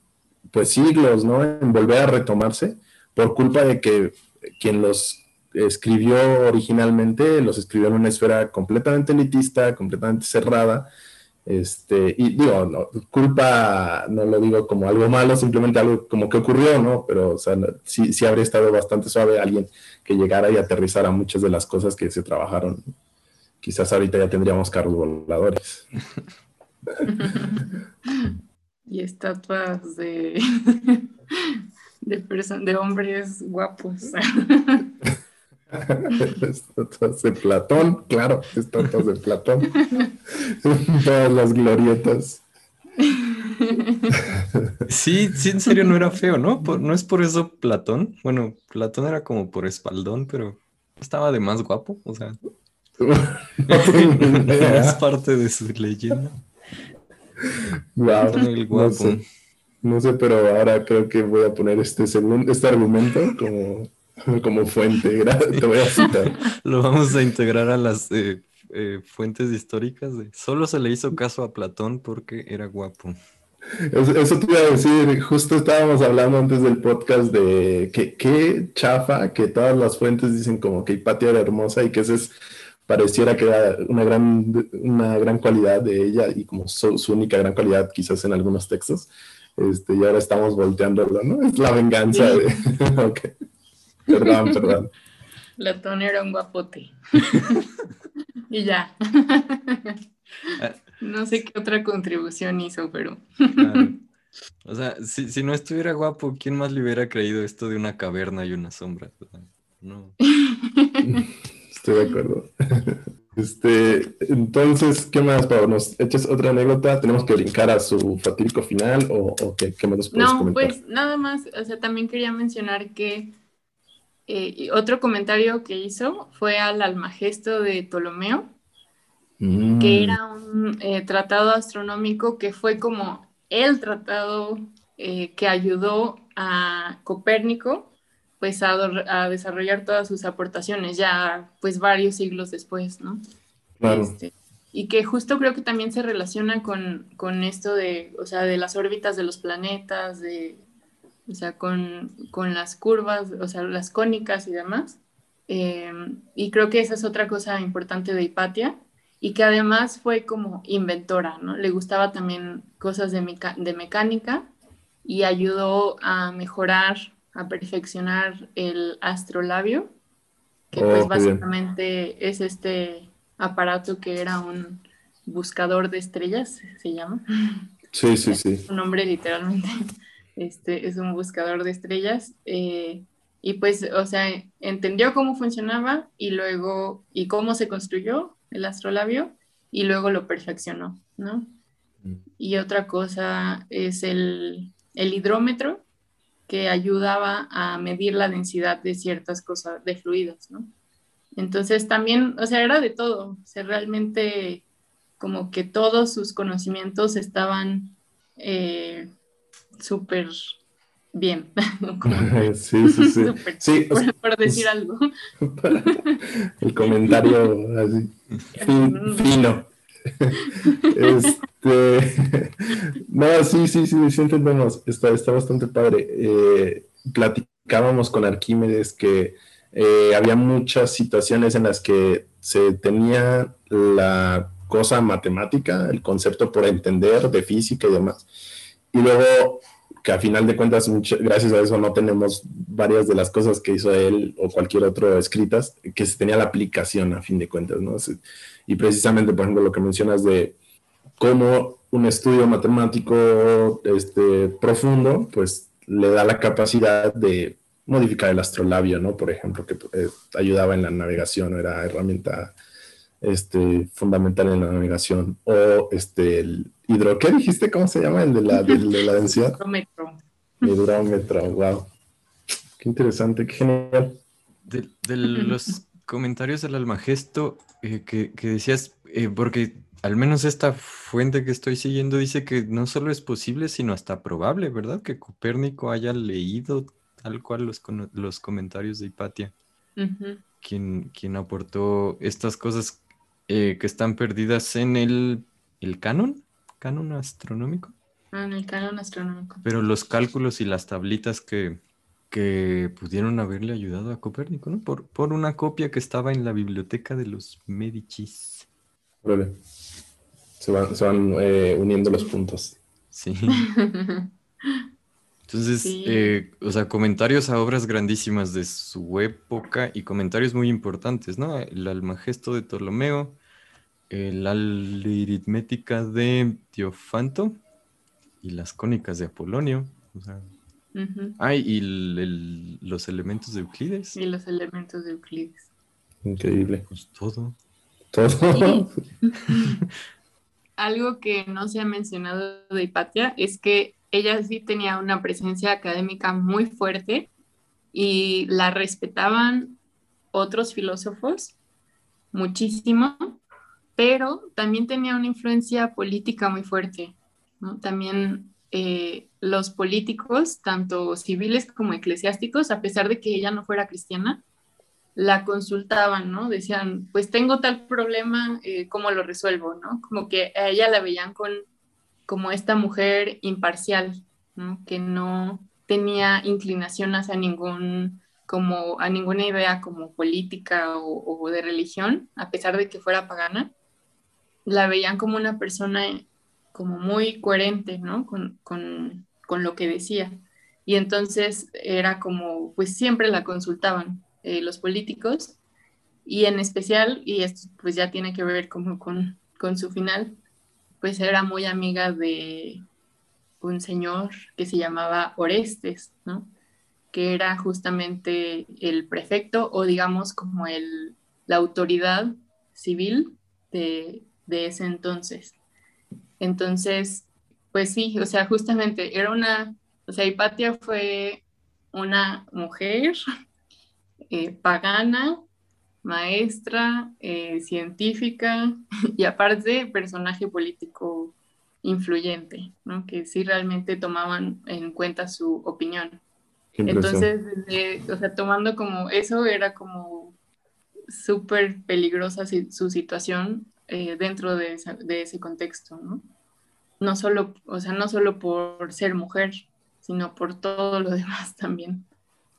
pues siglos, ¿no? En volver a retomarse por culpa de que quien los escribió originalmente los escribió en una esfera completamente elitista, completamente cerrada, este, y digo, no, culpa no lo digo como algo malo, simplemente algo como que ocurrió, ¿no? Pero, o sea, sí, sí habría estado bastante suave alguien que llegara y aterrizara muchas de las cosas que se trabajaron. Quizás ahorita ya tendríamos carros voladores. y estatuas de, de, de hombres guapos. Estatuas de Platón, claro, estatuas de Platón. Todas las glorietas. Sí, sí, en serio no era feo, ¿no? no es por eso Platón. Bueno, Platón era como por espaldón, pero estaba de más guapo, o sea. es parte de su leyenda. no, sé, no sé, pero ahora creo que voy a poner este segundo, este argumento como Como fuente, te voy a citar. Lo vamos a integrar a las eh, eh, fuentes históricas. De... Solo se le hizo caso a Platón porque era guapo. Eso, te iba a decir, justo estábamos hablando antes del podcast de que qué chafa que todas las fuentes dicen como que Hipatia era hermosa y que ese es, pareciera que era una gran, una gran cualidad de ella y como su, única gran cualidad quizás en algunos textos. Este, y ahora estamos volteándolo, ¿no? Es la venganza de... Perdón, perdón. Platón era un guapote. y ya. No sé qué otra contribución hizo, pero. O sea, si, no estuviera guapo, ¿quién más le hubiera creído esto de una caverna y una sombra? No. Estoy de acuerdo. Este, entonces, ¿qué más, Pablo? ¿Nos echas otra anécdota? ¿Tenemos que brincar a su fatídico final o, qué, qué, más nos puedes no, pues nada más, o sea, también quería mencionar que eh, otro comentario que hizo fue al Almagesto de Ptolomeo, que mm. era un eh, tratado astronómico que fue como el tratado eh, que ayudó a Copérnico pues a, desarrollar todas sus aportaciones ya pues varios siglos después, ¿no? Claro. Este, y que justo creo que también se relaciona con, con, esto de, o sea, de las órbitas de los planetas, de, o sea, con, las curvas, o sea, las cónicas y demás. Em, y creo que esa es otra cosa importante de Hipatia y que además fue como inventora, ¿no? Le gustaba también cosas de, de mecánica y ayudó a mejorar, a perfeccionar el astrolabio, que pues oh, básicamente es este aparato que era un buscador de estrellas, se llama. Sí, sí, sí. Un nombre literalmente. Este, es un buscador de estrellas. Eh, y pues, o sea, entendió cómo funcionaba y luego, y cómo se construyó el astrolabio y luego lo perfeccionó, ¿no? Mm. Y otra cosa es el, el hidrómetro que ayudaba a medir la densidad de ciertas cosas, de fluidos, ¿no? Entonces también, o sea, era de todo, o sea, realmente como que todos sus conocimientos estaban eh, súper bien. sí, sí, sí. sí por, decir algo. El comentario así, fino. Este, no, sí, sí, sí, sí entendemos. Está, está bastante padre. Eh, platicábamos con Arquímedes que eh, había muchas situaciones en las que se tenía la cosa matemática, el concepto por entender de física y demás. Y luego que a final de cuentas, gracias a eso no tenemos varias de las cosas que hizo él o cualquier otro escritas, que se tenía la aplicación a fin de cuentas, ¿no? Y precisamente, por ejemplo, lo que mencionas de cómo un estudio matemático este, profundo, pues le da la capacidad de modificar el astrolabio, ¿no? Por ejemplo, que eh, ayudaba en la navegación, era herramienta este, fundamental en la navegación. O este, el hidro, ¿qué dijiste? ¿Cómo se llama? El de la, de, la densidad. Hidrómetro. Hidrómetro, wow. Qué interesante, qué genial. De, los comentarios del Almagesto eh, que, que, decías, eh, porque al menos esta fuente que estoy siguiendo dice que no solo es posible, sino hasta probable, ¿verdad? Que Copérnico haya leído tal cual los, los comentarios de Hipatia. quien, quien aportó estas cosas eh, que están perdidas en el, el canon, canon astronómico. Ah, en el canon astronómico. Pero los cálculos y las tablitas que, que pudieron haberle ayudado a Copérnico, ¿no? Por, por una copia que estaba en la biblioteca de los Medicis. Vale. Se van, se van eh, uniendo los puntos. Sí. Entonces, eh, o sea, comentarios a obras grandísimas de su época y comentarios muy importantes, ¿no? El Almagesto de Ptolomeo, la aritmética de Teofanto y las cónicas de Apolonio. O sea, y los elementos de Euclides. Y los elementos de Euclides. Increíble. Pues todo. Todo. Algo que no se ha mencionado de Hipatia es que ella sí tenía una presencia académica muy fuerte y la respetaban otros filósofos muchísimo, pero también tenía una influencia política muy fuerte. También eh, los políticos, tanto civiles como eclesiásticos, a pesar de que ella no fuera cristiana, la consultaban, ¿no? Decían, pues tengo tal problema, eh, ¿cómo lo resuelvo, ¿no? Como que a ella la veían con como esta mujer imparcial, ¿no? Que no tenía inclinación hacia ningún, como a ninguna idea como política o, de religión, a pesar de que fuera pagana, la veían como una persona como muy coherente, ¿no? Con, con, con lo que decía. Y entonces era como, pues siempre la consultaban eh, los políticos y en especial, y esto pues ya tiene que ver como con, con su final, pues era muy amiga de un señor que se llamaba Orestes, ¿no? Que era justamente el prefecto o digamos como el, la autoridad civil de, de ese entonces. Entonces, pues sí, o sea, justamente era una, o sea, Hipatia fue una mujer eh, pagana, maestra, eh, científica y aparte personaje político influyente, ¿no? que sí realmente tomaban en cuenta su opinión. Entonces, o sea, tomando como eso era como súper peligrosa su situación eh, dentro de, de, ese contexto, ¿no? No solo, o sea, no solo por ser mujer, sino por todo lo demás también.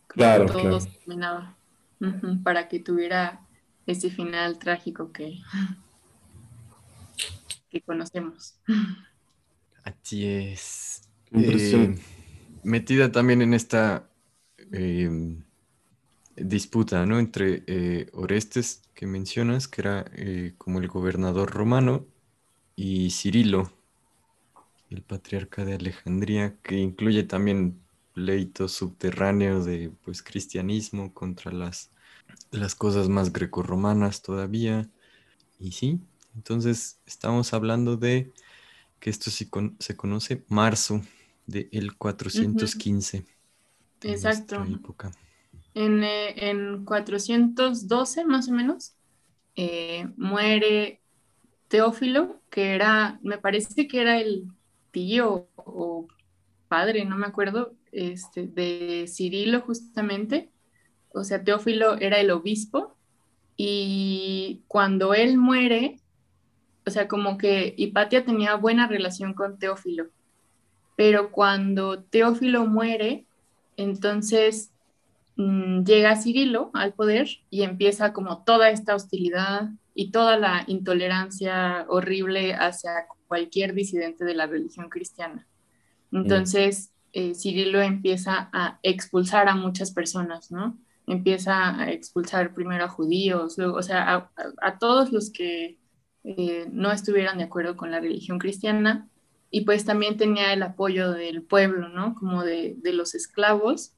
Claro, todo claro. para que tuviera ese final trágico que, que conocemos. Así es. Eh, metida también en esta em, disputa, ¿no? Entre eh, Orestes, que mencionas, que era eh, como el gobernador romano, y Cirilo, el patriarca de Alejandría, que incluye también pleito subterráneo de pues cristianismo contra las, las cosas más grecorromanas todavía. Y sí, entonces estamos hablando de que esto sí se conoce marzo del el 415. Exacto. En, eh, en, 412 más o menos eh, muere Teófilo, que era, me parece que era el tío o padre, no me acuerdo, este, de Cirilo justamente. O sea, Teófilo era el obispo y cuando él muere, o sea, como que Hipatia tenía buena relación con Teófilo, pero cuando Teófilo muere, entonces mm, llega Cirilo al poder y empieza como toda esta hostilidad y toda la intolerancia horrible hacia cualquier disidente de la religión cristiana. Entonces, eh, Cirilo empieza a expulsar a muchas personas, ¿no? Empieza a expulsar primero a judíos, luego, o sea, a, todos los que eh, no estuvieran de acuerdo con la religión cristiana, y pues también tenía el apoyo del pueblo, ¿no? Como de, de los esclavos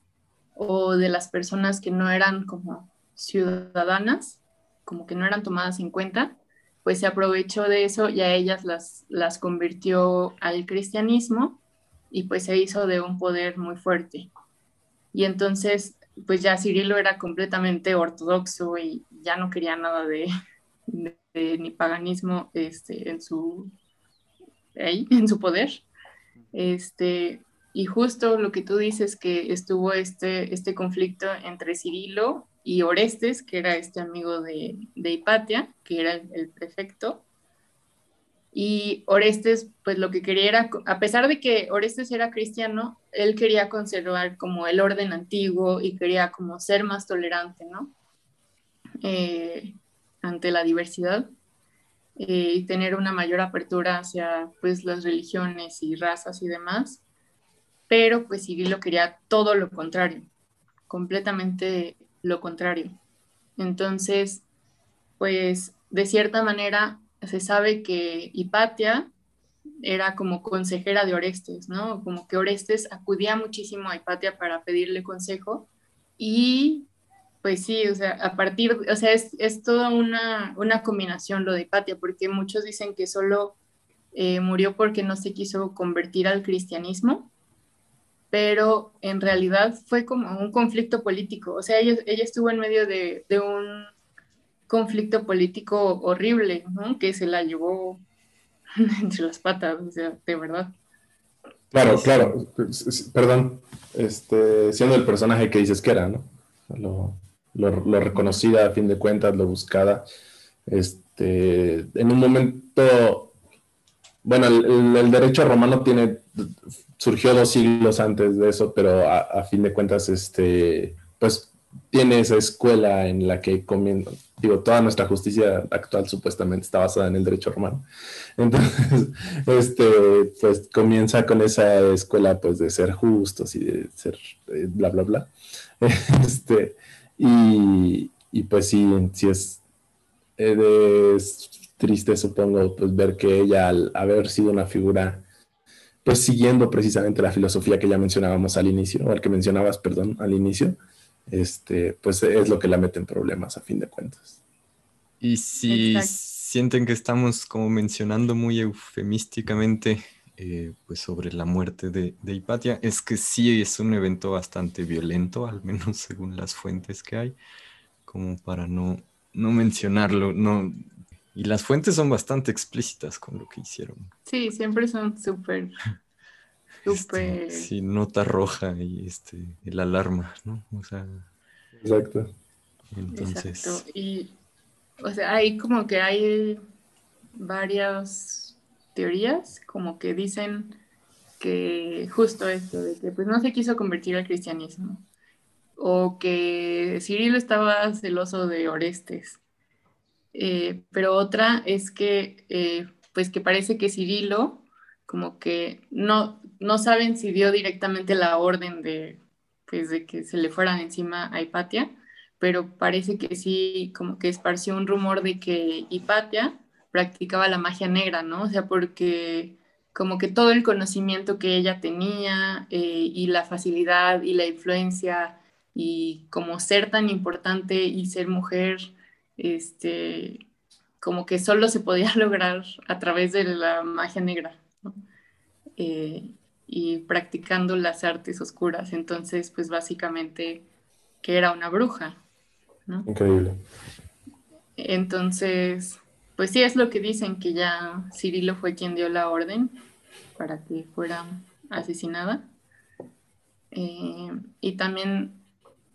o de las personas que no eran como ciudadanas, como que no eran tomadas en cuenta, pues se aprovechó de eso y a ellas las, las convirtió al cristianismo y pues se hizo de un poder muy fuerte. Y entonces, pues ya Cirilo era completamente ortodoxo y ya no quería nada de, ni paganismo este, en, su, en su poder. Este, y justo lo que tú dices, que estuvo este, este conflicto entre Cirilo y Orestes, que era este amigo de, de Hipatia, que era el prefecto, y Orestes, pues lo que quería era, a pesar de que Orestes era cristiano, él quería conservar como el orden antiguo y quería como ser más tolerante, ¿no? Eh, ante la diversidad eh, y tener una mayor apertura hacia pues las religiones y razas y demás. Pero pues Cirilo quería todo lo contrario, completamente lo contrario. Entonces, pues de cierta manera se sabe que Hipatia era como consejera de Orestes, ¿no? Como que Orestes acudía muchísimo a Hipatia para pedirle consejo y pues sí, o sea, a partir, o sea, es, es toda una, una, combinación lo de Hipatia, porque muchos dicen que solo eh, murió porque no se quiso convertir al cristianismo, pero en realidad fue como un conflicto político, o sea, ella, ella estuvo en medio de, un conflicto político horrible, ¿no? Que se la llevó entre las patas, o sea, de verdad. Claro, claro, perdón, este, siendo el personaje que dices que era, ¿no? Lo, reconocida a fin de cuentas, lo buscada. Este, en un momento, bueno, el, derecho romano tiene, surgió dos siglos antes de eso, pero a, fin de cuentas, este, pues tiene esa escuela en la que comienza, digo, toda nuestra justicia actual supuestamente está basada en el derecho romano. Entonces, este, pues comienza con esa escuela pues de ser justos y de ser eh, bla, bla, bla. Este, y, y pues sí, sí es, es triste, supongo, pues ver que ella al haber sido una figura pues siguiendo precisamente la filosofía que ya mencionábamos al inicio, o al que mencionabas, perdón, al inicio, este, pues es lo que la mete en problemas a fin de cuentas. Y si sienten que estamos como mencionando muy eufemísticamente eh, pues sobre la muerte de, de, Hipatia, es que sí es un evento bastante violento, al menos según las fuentes que hay, como para no, no mencionarlo, no, y las fuentes son bastante explícitas con lo que hicieron. Sí, siempre son súper Súper. sí, nota roja y este, el alarma, ¿no? O sea. Exacto. Entonces. Exacto. Y, o sea, hay como que hay varias teorías, como que dicen que justo esto, de que pues no se quiso convertir al cristianismo, o que Cirilo estaba celoso de Orestes. Eh, pero otra es que, eh, pues que parece que Cirilo como que no, no saben si dio directamente la orden de, pues, de que se le fueran encima a Hipatia, pero parece que sí, como que esparció un rumor de que Hipatia practicaba la magia negra, ¿no? O sea, porque como que todo el conocimiento que ella tenía eh, y la facilidad y la influencia y como ser tan importante y ser mujer, este, como que solo se podía lograr a través de la magia negra. Eh, y practicando las artes oscuras. Entonces, pues básicamente que era una bruja. Increíble. Entonces, pues sí es lo que dicen, que ya Cirilo fue quien dio la orden para que fuera asesinada. Eh, y también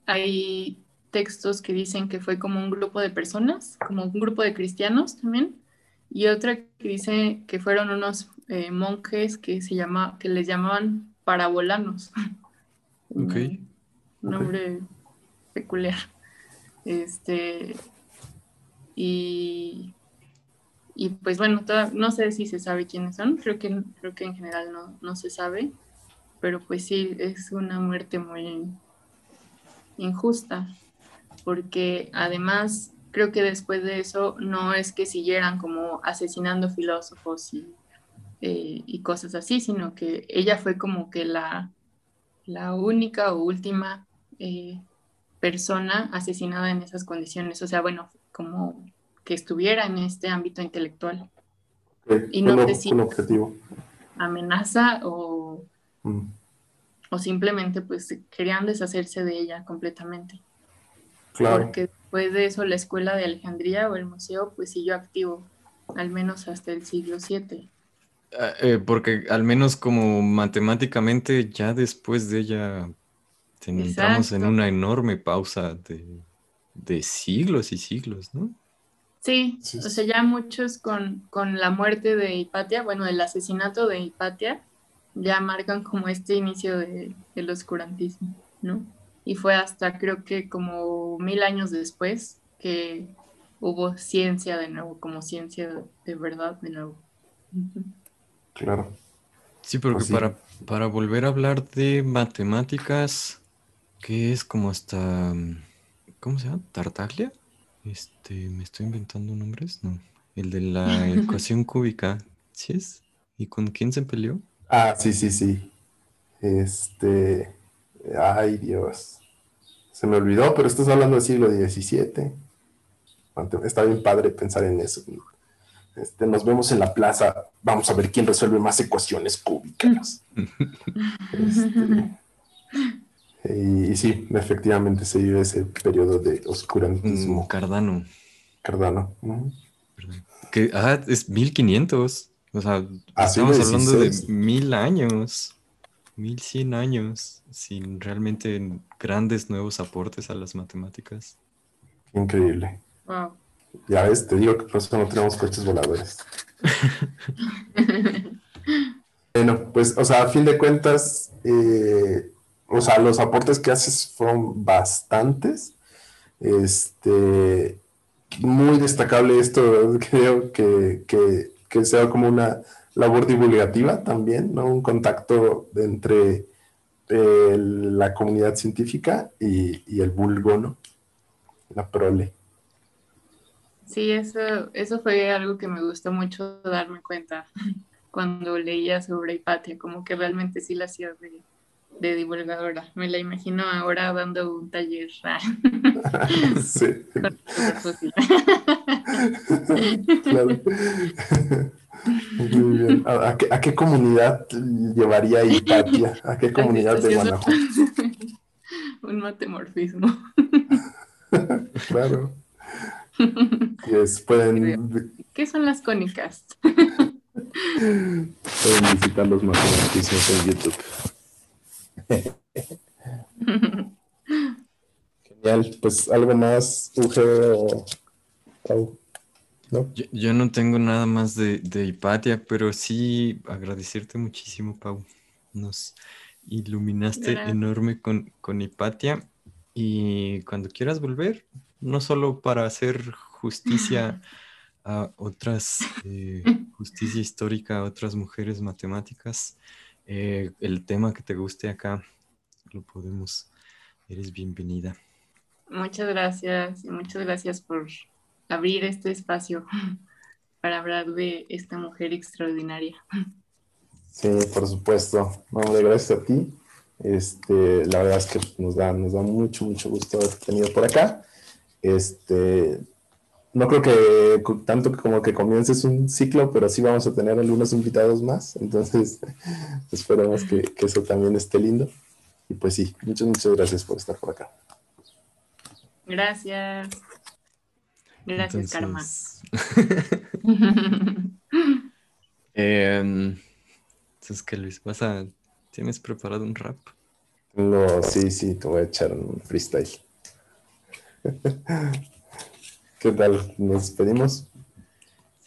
hay textos que dicen que fue como un grupo de personas, como un grupo de cristianos también, y otra que dice que fueron unos eh, monjes que, se llama, que les llamaban parabolanos. Ok. nombre peculiar. Este, y, y pues bueno, no sé si se sabe quiénes son, creo que, creo que en general no, no se sabe, pero pues sí, es una muerte muy injusta, porque además creo que después de eso no es que siguieran como asesinando filósofos y eh, y cosas así, sino que ella fue como que la, la única o última eh, persona asesinada en esas condiciones, o sea, bueno, como que estuviera en este ámbito intelectual. y no sé si objetivo. amenaza o, mm. o simplemente pues querían deshacerse de ella completamente. Claro. Porque después de eso la escuela de Alejandría o el museo pues siguió activo, al menos hasta el siglo VII. Ah, eh, porque al menos como matemáticamente ya después de ella entramos en una enorme pausa de, siglos y siglos, ¿no? Sí, o sea, ya muchos con, la muerte de Hipatia, bueno, el asesinato de Hipatia, ya marcan como este inicio de, del oscurantismo, ¿no? Y fue hasta creo que como mil años después que hubo ciencia de nuevo, como ciencia de verdad de nuevo. Claro. Sí, porque para, para volver a hablar de matemáticas, ¿qué es como hasta, ¿cómo se llama? ¿Tartaglia? Este, ¿me estoy inventando nombres? No. El de la ecuación cúbica, ¿sí es? ¿Y con quién se peleó? Ah, sí, sí, sí. Este, ay Dios. Se me olvidó, pero estás hablando del siglo XVII. Está bien padre pensar en eso. Este, nos vemos en la plaza, vamos a ver quién resuelve más ecuaciones cúbicas. Este, y, sí, efectivamente se vive ese periodo de oscurantismo. Mm, Cardano. Cardano. Que, ah, es 1500. O sea, estamos hablando de mil años. 1100 años sin realmente grandes nuevos aportes a las matemáticas. Increíble. Wow. Ya ves, te digo que por eso no tenemos coches voladores. bueno, pues, o sea, a fin de cuentas, eh, o sea, los aportes que haces fueron bastantes. Este, muy destacable esto, creo que, que, que sea como una labor divulgativa también, ¿no? Un contacto entre eh, la comunidad científica y, y, el vulgo, ¿no? La prole. Sí, eso, eso fue algo que me gustó mucho darme cuenta cuando leía sobre Hipatia, como que realmente sí la hacía de, de divulgadora. Me la imagino ahora dando un taller. sí. claro. Muy bien. ¿A, qué, ¿A, qué, comunidad llevaría Hipatia? ¿A qué comunidad de Guanajuato? Un matemorfismo. claro. Yes, pueden... ¿Qué son las cónicas? pueden visitar los matemorfismos en YouTube. Genial, pues algo más, Uge o ¿No? Yo, yo, no tengo nada más de, de, Hipatia, pero sí agradecerte muchísimo, Pau. Nos iluminaste Gracias. enorme con, con Hipatia y cuando quieras volver, no solo para hacer justicia a otras, eh, justicia histórica a otras mujeres matemáticas, eh, el tema que te guste acá, lo podemos, eres bienvenida. Muchas gracias y muchas gracias por abrir este espacio para hablar de esta mujer extraordinaria. Sí, por supuesto. No, gracias a ti. Este, la verdad es que nos da, nos da mucho, mucho gusto haberte tenido por acá. Este, no creo que tanto como que comiences un ciclo, pero sí vamos a tener algunos invitados más. Entonces, esperemos que, que eso también esté lindo. Y pues sí, muchas, muchas gracias por estar por acá. Gracias. Gracias, entonces... Karma. eh, entonces, ¿qué Luis? ¿Vas a... ¿Tienes preparado un rap? No, sí, sí, te voy a echar un freestyle. ¿Qué tal? ¿Nos despedimos?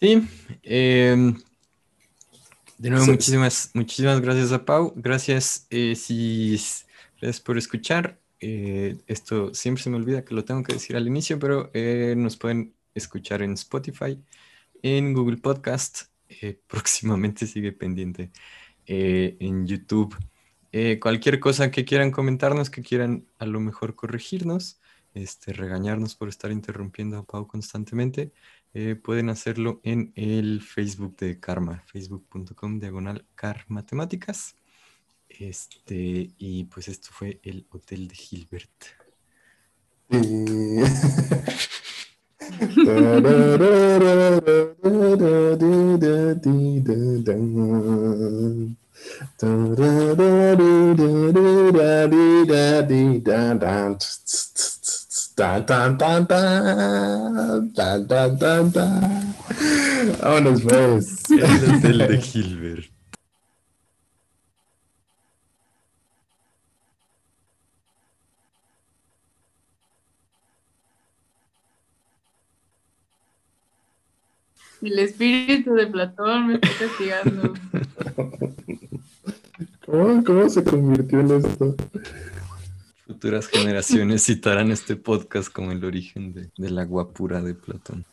Sí. Eh, de nuevo, sí. muchísimas, muchísimas gracias a Pau. Gracias, eh, si, gracias por escuchar. Eh, esto siempre se me olvida que lo tengo que decir al inicio, pero eh, nos pueden escuchar en Spotify, en Google Podcast, eh, próximamente sigue pendiente, en YouTube. cualquier cosa que quieran comentarnos, que quieran a lo mejor corregirnos, este, regañarnos por estar interrumpiendo a Pau constantemente, pueden hacerlo en el Facebook de Karma, facebook.com diagonal Matemáticas. Este, y pues esto fue el Hotel de Gilbert. Vámonos pues. El Hotel de Gilbert. El espíritu de Platón me está castigando. ¿Cómo, ¿Cómo se convirtió en esto? Futuras generaciones citarán este podcast como el origen de, de la guapura de Platón.